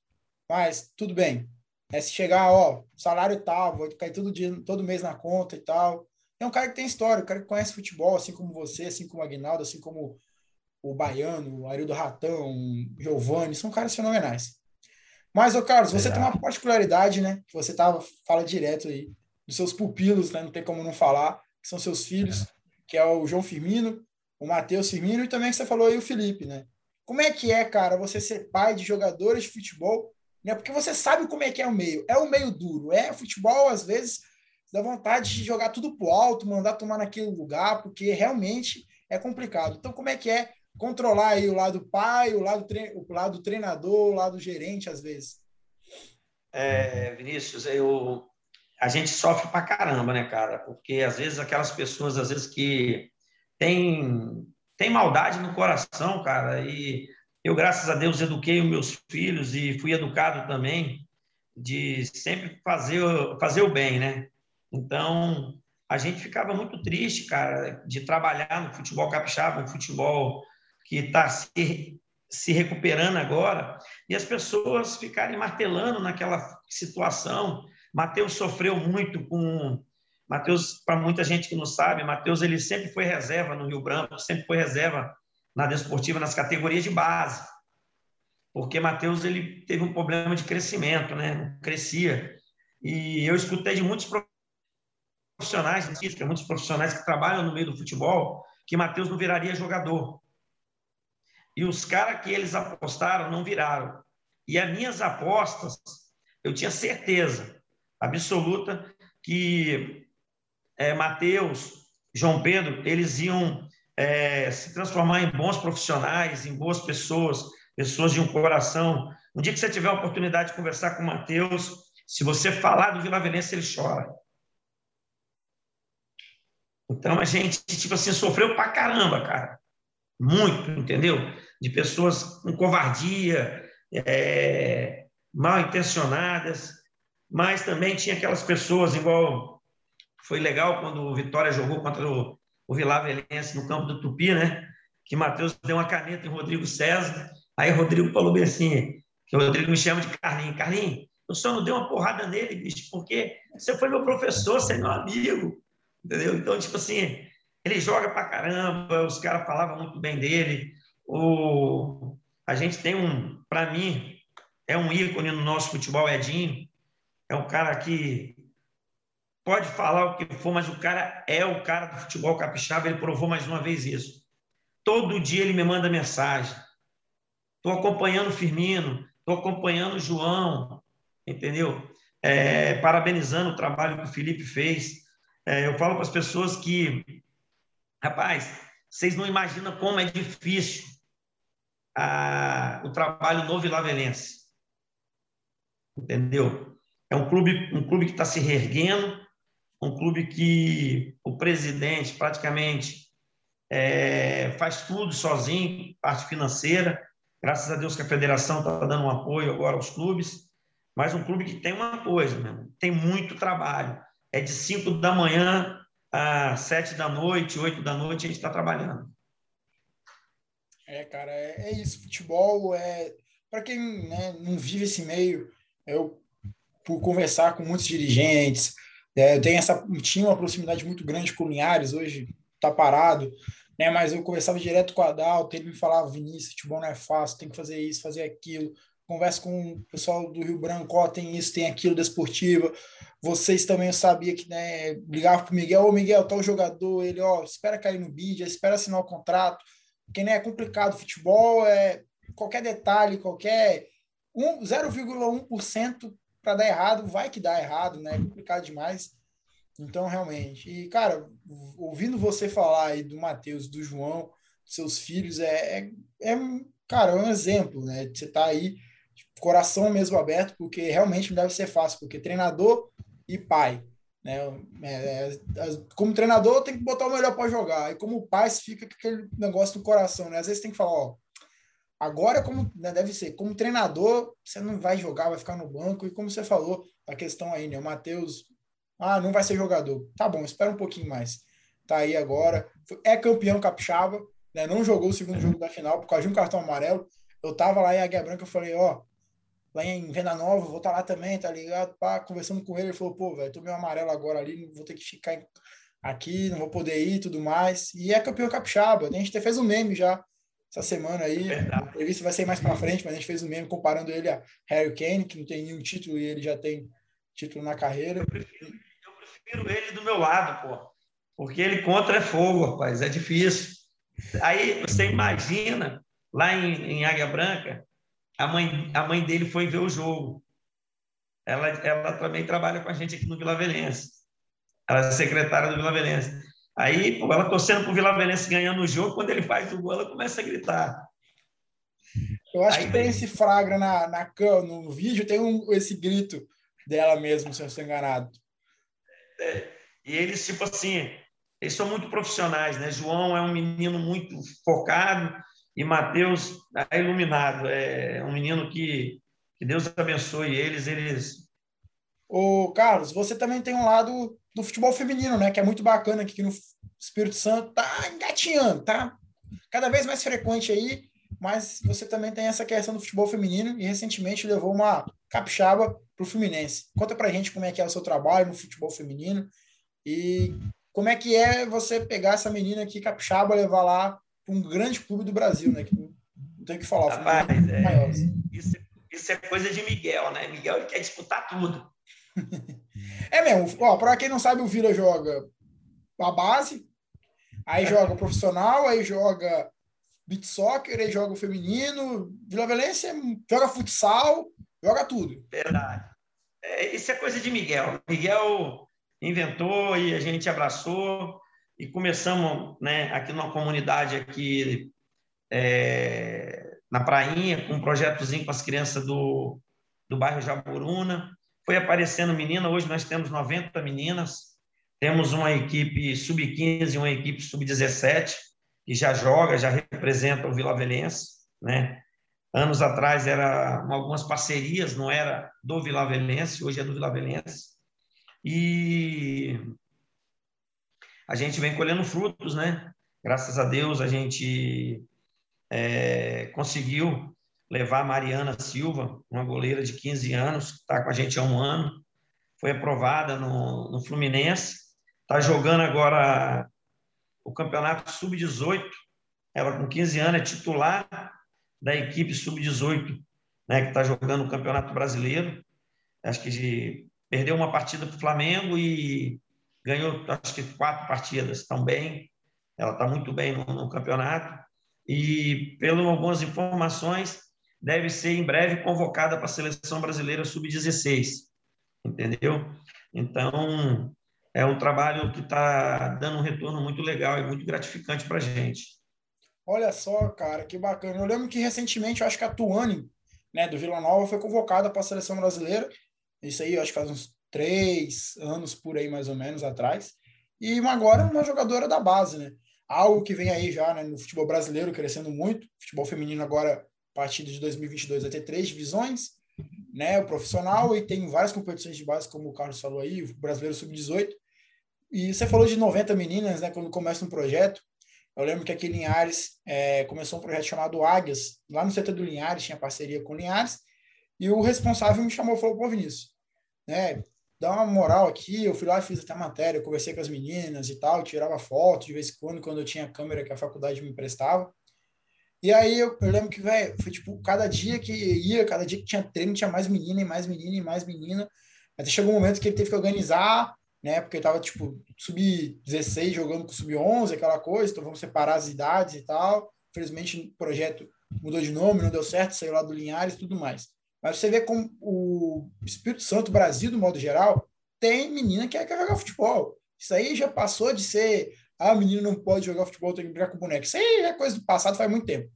mas tudo bem. É se chegar, ó, salário tal, vou cair todo dia, todo mês na conta e tal. É um cara que tem história, um cara que conhece futebol, assim como você, assim como o Aguinaldo, assim como o Baiano, o Arildo Ratão, o Giovanni, são caras fenomenais. Mas, ô Carlos, você tem uma particularidade, né? Que você tava, fala direto aí, dos seus pupilos, né? Não tem como não falar que são seus filhos, que é o João Firmino, o Matheus Firmino e também que você falou aí o Felipe, né? Como é que é, cara, você ser pai de jogadores de futebol, né? Porque você sabe como é que é o meio. É um meio duro. É futebol, às vezes, dá vontade de jogar tudo pro alto, mandar tomar naquele lugar, porque realmente é complicado. Então, como é que é controlar aí o lado pai, o lado, tre... o lado treinador, o lado gerente, às vezes? É, Vinícius, eu, a gente sofre pra caramba, né, cara? Porque às vezes aquelas pessoas, às vezes que têm tem maldade no coração, cara, e eu, graças a Deus, eduquei os meus filhos e fui educado também de sempre fazer, fazer o bem, né? Então, a gente ficava muito triste, cara, de trabalhar no futebol capixaba, um futebol que está se, se recuperando agora, e as pessoas ficarem martelando naquela situação. Matheus sofreu muito com Matheus, para muita gente que não sabe, Matheus ele sempre foi reserva no Rio Branco, sempre foi reserva na desportiva nas categorias de base. Porque Matheus ele teve um problema de crescimento, né? Não crescia. E eu escutei de muitos profissionais, muitos profissionais que trabalham no meio do futebol, que Matheus não viraria jogador. E os caras que eles apostaram não viraram. E as minhas apostas, eu tinha certeza absoluta que é, Mateus, João Pedro, eles iam é, se transformar em bons profissionais, em boas pessoas, pessoas de um coração. Um dia que você tiver a oportunidade de conversar com Mateus, se você falar do Vila Venência, ele chora. Então a gente, tipo assim, sofreu pra caramba, cara. Muito, entendeu? De pessoas com covardia, é, mal intencionadas, mas também tinha aquelas pessoas, igual foi legal quando o Vitória jogou contra o, o Vilavelense no campo do Tupi, né? Que Matheus deu uma caneta em Rodrigo César. Aí Rodrigo falou bem assim, que o Rodrigo me chama de Carlinhos. Carlinhos, eu só não dei uma porrada nele, bicho, porque você foi meu professor, você é meu amigo. Entendeu? Então, tipo assim, ele joga pra caramba, os caras falavam muito bem dele. O... A gente tem um, para mim, é um ícone no nosso futebol, Edinho. É um cara que pode falar o que for, mas o cara é o cara do futebol capixaba, ele provou mais uma vez isso. Todo dia ele me manda mensagem. Estou acompanhando o Firmino, estou acompanhando o João, entendeu? É, parabenizando o trabalho que o Felipe fez. É, eu falo para as pessoas que, rapaz, vocês não imaginam como é difícil a, o trabalho no Vilavelense. Entendeu? É um clube, um clube que está se reerguendo, um clube que o presidente praticamente é, faz tudo sozinho, parte financeira. Graças a Deus que a federação está dando um apoio agora aos clubes, mas um clube que tem uma coisa, mesmo, tem muito trabalho. É de 5 da manhã às 7 da noite, 8 da noite, a gente está trabalhando. É, cara, é, é isso. Futebol é. Para quem né, não vive esse meio, eu, por conversar com muitos dirigentes, é, eu tenho essa, tinha uma proximidade muito grande com o Linhares, hoje está parado, né? mas eu conversava direto com o Adalto, ele me falava, Vinícius, futebol não é fácil, tem que fazer isso, fazer aquilo. Converso com o pessoal do Rio Branco, ó, tem isso, tem aquilo, desportiva. Vocês também eu sabia que, né, ligava para o Miguel, ô Miguel, tal jogador, ele, ó, espera cair no bid, espera assinar o contrato, porque, né, é complicado, futebol é qualquer detalhe, qualquer 0,1% para dar errado, vai que dá errado, né? É complicado demais. Então, realmente. E, cara, ouvindo você falar aí do Matheus, do João, seus filhos, é, é, é, cara, é um exemplo, né? Você tá aí, coração mesmo aberto, porque realmente não deve ser fácil, porque treinador e pai, né? É, é, como treinador, tem que botar o melhor para jogar, e como pai, fica aquele negócio no coração, né? Às vezes tem que falar, ó, Agora, como né, deve ser, como treinador, você não vai jogar, vai ficar no banco. E como você falou, a questão aí, né? O Matheus, ah, não vai ser jogador. Tá bom, espera um pouquinho mais. Tá aí agora. É campeão capixaba, né? Não jogou o segundo jogo da final por causa de um cartão amarelo. Eu tava lá em Águia Branca, eu falei, ó, lá em Venda Nova, vou estar tá lá também, tá ligado? Pá, conversando com ele, ele falou, pô, velho, tô meio amarelo agora ali, vou ter que ficar aqui, não vou poder ir tudo mais. E é campeão capixaba. A gente até fez um meme já essa semana aí. É a entrevista vai ser mais para frente, mas a gente fez um meme comparando ele a Harry Kane, que não tem nenhum título e ele já tem título na carreira. Eu prefiro, eu prefiro ele do meu lado, pô. Porque ele contra é fogo, rapaz, é difícil. Aí você imagina lá em, em Águia Branca, a mãe, a mãe dele foi ver o jogo. Ela, ela também trabalha com a gente aqui no Vila Velense. Ela é secretária do Vila Velense. Aí, pô, ela torcendo para o Vila Velense ganhando o jogo, quando ele faz o gol, ela começa a gritar. Eu acho Aí, que tem esse fragra na, na no vídeo, tem um, esse grito dela mesmo, se eu estou enganado. É, e eles, tipo assim, eles são muito profissionais, né? João é um menino muito focado e Mateus é iluminado. É um menino que, que Deus abençoe eles, eles... Ô, Carlos, você também tem um lado do futebol feminino, né? Que é muito bacana aqui no Espírito Santo. Tá engatinhando, tá cada vez mais frequente aí mas você também tem essa questão do futebol feminino e recentemente levou uma capixaba para o Fluminense. Conta para gente como é que é o seu trabalho no futebol feminino e como é que é você pegar essa menina aqui, capixaba, levar lá para um grande clube do Brasil, né? Que não tem o que falar. Rapaz, é, isso, isso, é coisa de Miguel, né? Miguel quer disputar tudo. [LAUGHS] é mesmo. Ó, para quem não sabe, o Vila joga a base, aí joga profissional, aí joga beat soccer, ele joga o feminino, Vila Velência joga futsal, joga tudo. Verdade. É, isso é coisa de Miguel. Miguel inventou e a gente abraçou e começamos né, aqui numa comunidade aqui é, na Prainha, com um projetozinho com as crianças do, do bairro Jaburuna. Foi aparecendo menina, hoje nós temos 90 meninas, temos uma equipe sub-15 e uma equipe sub-17, que já joga, já representa o Vila Velense, né? Anos atrás era algumas parcerias, não era do Vila Velense, hoje é do Vila Velense. E a gente vem colhendo frutos, né? Graças a Deus a gente é, conseguiu levar a Mariana Silva, uma goleira de 15 anos, que está com a gente há um ano, foi aprovada no, no Fluminense, está jogando agora o campeonato sub-18. Ela, com 15 anos, é titular da equipe sub-18, né, que está jogando o Campeonato Brasileiro. Acho que de, perdeu uma partida para o Flamengo e ganhou, acho que, quatro partidas também. Ela está muito bem no, no campeonato. E, pelas algumas informações, deve ser em breve convocada para a seleção brasileira sub-16. Entendeu? Então, é um trabalho que está dando um retorno muito legal e muito gratificante para a gente. Olha só, cara, que bacana. Eu lembro que recentemente, eu acho que a Tuane, né, do Vila Nova, foi convocada para a seleção brasileira. Isso aí, eu acho que faz uns três anos por aí, mais ou menos, atrás. E agora uma jogadora da base, né? Algo que vem aí já né, no futebol brasileiro crescendo muito. Futebol feminino agora, a partir de 2022, vai ter três divisões, né? O profissional e tem várias competições de base, como o Carlos falou aí, o brasileiro sub-18. E você falou de 90 meninas, né? Quando começa um projeto. Eu lembro que aqui em Linhares é, começou um projeto chamado Águias. Lá no setor do Linhares, tinha parceria com Linhares. E o responsável me chamou e falou: pô, Vinícius, né? Dá uma moral aqui. Eu fui lá fiz até matéria, conversei com as meninas e tal, tirava foto de vez em quando, quando eu tinha câmera que a faculdade me emprestava. E aí eu, eu lembro que, velho, foi tipo, cada dia que ia, cada dia que tinha treino, tinha mais menina e mais menina e mais menina. Até chegou um momento que ele teve que organizar né? Porque tava tipo sub-16 jogando com sub-11, aquela coisa, então vamos separar as idades e tal. Infelizmente o projeto mudou de nome, não deu certo, saiu lá do Linhares e tudo mais. Mas você vê como o Espírito Santo, Brasil, do modo geral, tem menina que quer jogar futebol. Isso aí já passou de ser, ah, menino não pode jogar futebol, tem que brincar com boneco. Isso aí é coisa do passado faz muito tempo.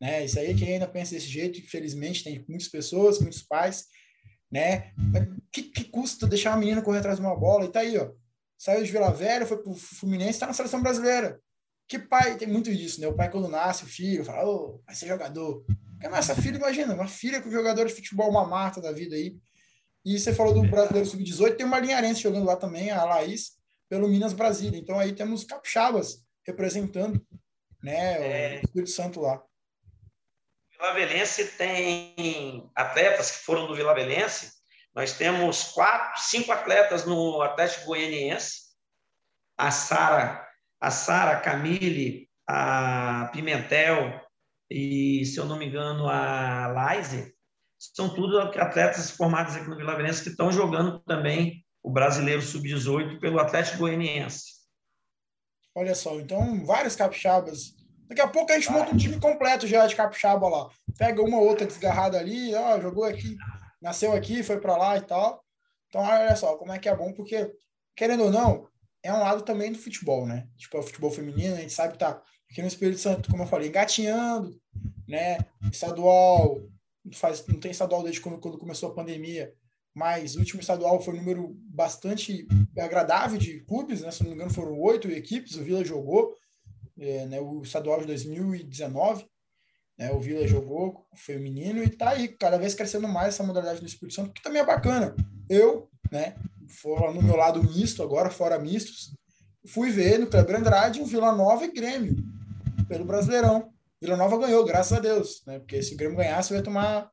Né? Isso aí quem ainda pensa desse jeito, infelizmente, tem muitas pessoas, muitos pais né? Que, que custa deixar uma menina correr atrás de uma bola? E tá aí, ó. Saiu de Vila Velha, foi pro Fluminense, tá na seleção brasileira. Que pai, tem muito disso, né? O pai, quando nasce, o filho, fala, ô, oh, vai ser jogador. Porque a nossa filha, imagina, uma filha com jogador de futebol, uma marta da vida aí. E você falou do brasileiro sub-18, tem uma linharense jogando lá também, a Laís, pelo Minas Brasília. Então aí temos capixabas representando né, é... o Espírito Santo lá. Vila Velense tem atletas que foram do Vila Velense. Nós temos quatro, cinco atletas no Atlético Goianiense. A Sara, a Sara, a Camille, a Pimentel e, se eu não me engano, a Laise. São tudo atletas formados aqui no Vila Velense que estão jogando também o Brasileiro Sub-18 pelo Atlético Goianiense. Olha só, então vários capixabas Daqui a pouco a gente monta um time completo já de capixaba lá. Pega uma outra desgarrada ali, ó, jogou aqui, nasceu aqui, foi para lá e tal. Então, olha só como é que é bom, porque, querendo ou não, é um lado também do futebol, né? Tipo, é o futebol feminino, a gente sabe que tá aqui no Espírito Santo, como eu falei, engatinhando, né? Estadual, faz, não tem estadual desde quando, quando começou a pandemia, mas o último estadual foi um número bastante agradável de clubes, né? Se não me engano, foram oito equipes, o Vila jogou, é, né, o estadual de 2019, né, o Vila jogou feminino e tá aí, cada vez crescendo mais essa modalidade do Espírito Santo, que também é bacana. Eu, né, fora no meu lado misto agora, fora mistos, fui ver no Kleber Andrade um Vila Nova e Grêmio, pelo Brasileirão. Vila Nova ganhou, graças a Deus, né, porque se o Grêmio ganhasse, eu ia tomar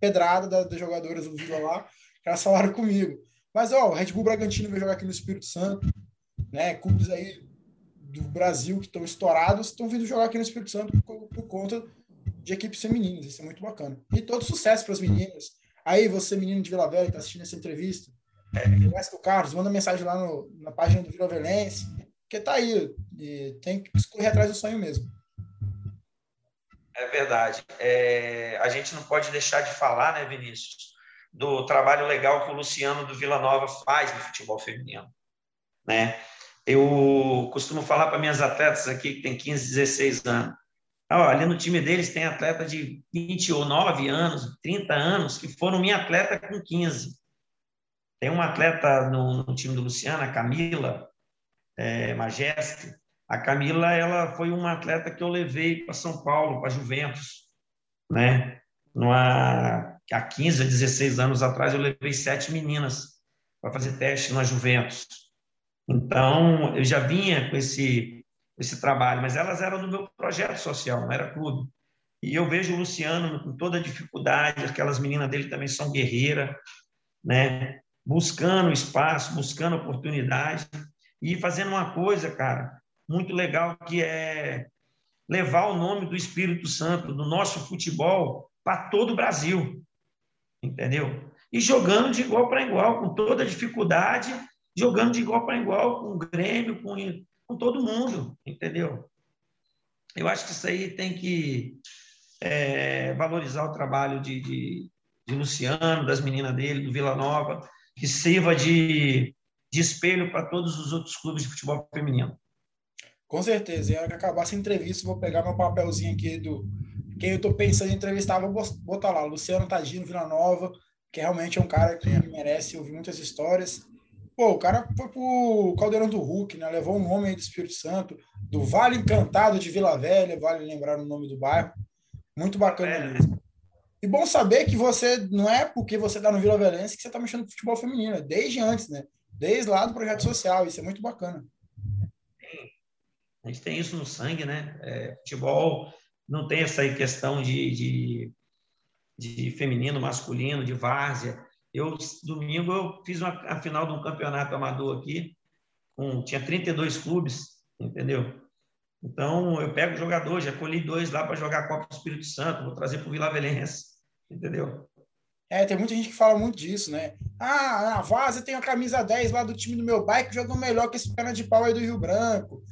pedrada das, das jogadoras do Vila lá, elas falaram comigo. Mas, ó, o Red Bull Bragantino vai jogar aqui no Espírito Santo, né, clubes aí do Brasil que estão estourados estão vindo jogar aqui no Espírito Santo por, por, conta de equipes femininas. Isso é muito bacana. E todo sucesso para as meninas. Aí, você, menino de Vila Velha, que está assistindo essa entrevista, conversa com o Carlos, manda mensagem lá no, na página do Vila Velense, porque tá aí. tem que correr atrás do sonho mesmo. É verdade. É, a gente não pode deixar de falar, né, Vinícius, do trabalho legal que o Luciano do Vila Nova faz no futebol feminino. Né? Eu costumo falar para minhas atletas aqui que tem 15, 16 anos. Ah, ali no time deles tem atleta de 29 anos, 30 anos, que foram minha atleta com 15. Tem uma atleta no, no time do Luciano, a Camila é, Majeste. A Camila ela foi uma atleta que eu levei para São Paulo, para Juventus. Né? Numa, há 15, 16 anos atrás, eu levei sete meninas para fazer teste na Juventus. Então, eu já vinha com esse, esse trabalho, mas elas eram do meu projeto social, não era clube. E eu vejo o Luciano com toda a dificuldade, aquelas meninas dele também são guerreiras, né? buscando espaço, buscando oportunidade e fazendo uma coisa, cara, muito legal, que é levar o nome do Espírito Santo, do nosso futebol, para todo o Brasil, entendeu? E jogando de igual para igual, com toda dificuldade jogando de igual para igual com o Grêmio, com, com todo mundo, entendeu? Eu acho que isso aí tem que é, valorizar o trabalho de, de, de, Luciano, das meninas dele, do Vila Nova, que sirva de, de espelho para todos os outros clubes de futebol feminino. Com certeza. E que acabar essa entrevista, vou pegar meu papelzinho aqui do quem eu estou pensando em entrevistar, vou botar lá, Luciano Tadino, Vila Nova, que realmente é um cara que merece ouvir muitas histórias Pô, o cara foi pro Caldeirão do Hulk, né? Levou o nome aí do Espírito Santo, do Vale Encantado de Vila Velha, vale lembrar o nome do bairro. Muito bacana é. mesmo. E bom saber que você, não é porque você tá no Vila Velense que você tá mexendo com futebol feminino, é desde antes, né? Desde lá do projeto social, isso é muito bacana. A gente tem isso no sangue, né? É, futebol não tem essa questão de, de, de feminino, masculino, de várzea eu, domingo, eu fiz uma, a final de um campeonato amador aqui, com, tinha 32 clubes, entendeu? Então, eu pego jogador, já colhi dois lá para jogar a Copa do Espírito Santo, vou trazer para o Vila Velense, entendeu? É, tem muita gente que fala muito disso, né? Ah, na Vaza tem a camisa 10 lá do time do meu que jogou melhor que esse perna de pau aí do Rio Branco.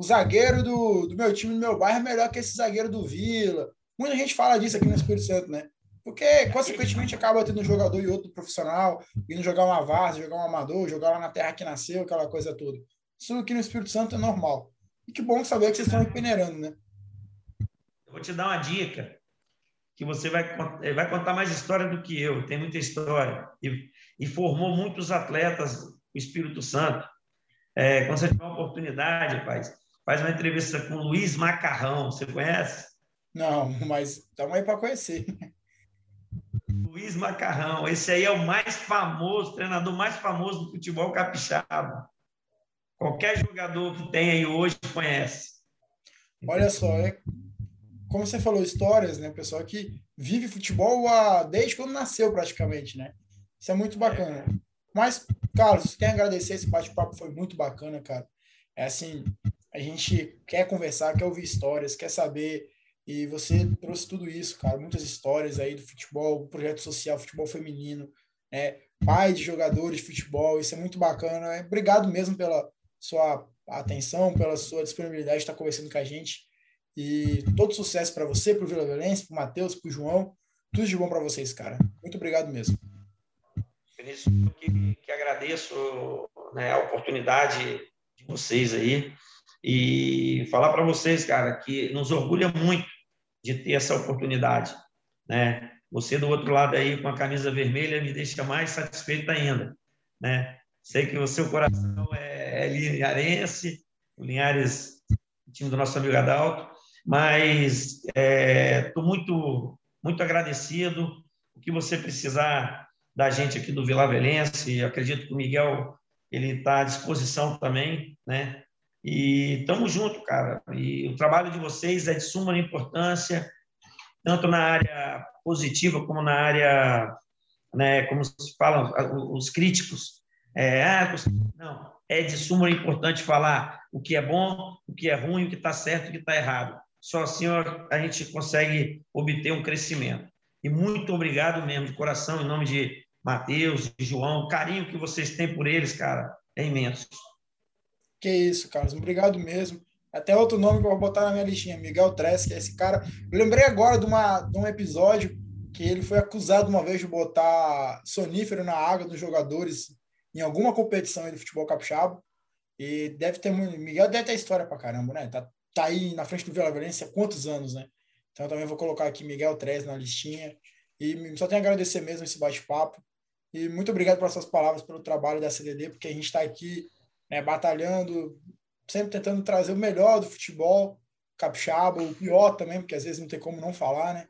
O zagueiro do, do meu time do meu bairro é melhor que esse zagueiro do Vila. Muita gente fala disso aqui no Espírito Santo, né? Porque, consequentemente, acaba tendo um jogador e outro profissional, indo jogar uma várzea, jogar um amador, jogar lá na terra que nasceu, aquela coisa toda. Isso aqui no Espírito Santo é normal. E que bom saber que vocês estão peneirando, né? Eu vou te dar uma dica, que você vai, vai contar mais história do que eu, tem muita história. E, e formou muitos atletas o Espírito Santo. É, quando você tiver uma oportunidade, faz, faz uma entrevista com o Luiz Macarrão, você conhece? Não, mas estamos aí para conhecer. Luiz Macarrão. Esse aí é o mais famoso, treinador mais famoso do futebol capixaba. Qualquer jogador que tem aí hoje conhece. Olha só, é, como você falou, histórias, né? Pessoal que vive futebol há, desde quando nasceu, praticamente, né? Isso é muito bacana. Mas, Carlos, a agradecer, esse bate-papo foi muito bacana, cara. É assim, a gente quer conversar, quer ouvir histórias, quer saber e você trouxe tudo isso, cara, muitas histórias aí do futebol, projeto social, futebol feminino, né? pai de jogadores de futebol, isso é muito bacana. Obrigado mesmo pela sua atenção, pela sua disponibilidade de estar conversando com a gente. E todo sucesso para você, para o Vila Velense, para o Matheus, para o João. Tudo de bom para vocês, cara. Muito obrigado mesmo. Vinícius, que, que agradeço né, a oportunidade de vocês aí e falar para vocês, cara, que nos orgulha muito de ter essa oportunidade, né? Você do outro lado aí com a camisa vermelha me deixa mais satisfeito ainda, né? Sei que o seu coração é, é o Linhares, o time do nosso amigo Adalto, mas estou é, muito muito agradecido. O que você precisar da gente aqui do Vila Velense, acredito que o Miguel ele está à disposição também, né? E estamos junto, cara. E o trabalho de vocês é de suma importância, tanto na área positiva como na área, né, como se fala, os críticos. É, ah, não, é de suma importância falar o que é bom, o que é ruim, o que está certo o que está errado. Só assim a gente consegue obter um crescimento. E muito obrigado mesmo, de coração, em nome de Matheus, de João. O carinho que vocês têm por eles, cara, é imenso. Que isso, Carlos. Obrigado mesmo. Até outro nome que eu vou botar na minha listinha, Miguel Tres, que é esse cara. Eu lembrei agora de, uma, de um episódio que ele foi acusado uma vez de botar sonífero na água dos jogadores em alguma competição de futebol capixaba. E deve ter Miguel deve ter história pra caramba, né? Tá, tá aí na frente do Vila Violência há quantos anos, né? Então também vou colocar aqui Miguel Tres na listinha. E só tenho a agradecer mesmo esse bate-papo. E muito obrigado pelas suas palavras, pelo trabalho da CDD, porque a gente está aqui né, batalhando, sempre tentando trazer o melhor do futebol capixaba, o pior também, porque às vezes não tem como não falar, né?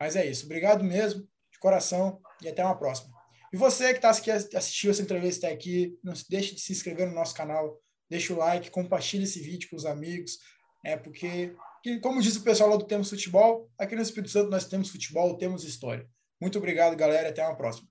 Mas é isso. Obrigado mesmo, de coração, e até uma próxima. E você que está assistiu essa entrevista aqui, não deixe de se inscrever no nosso canal, deixa o like, compartilhe esse vídeo com os amigos, né? Porque, como diz o pessoal lá do Temos Futebol, aqui no Espírito Santo nós temos futebol, temos história. Muito obrigado, galera, até uma próxima.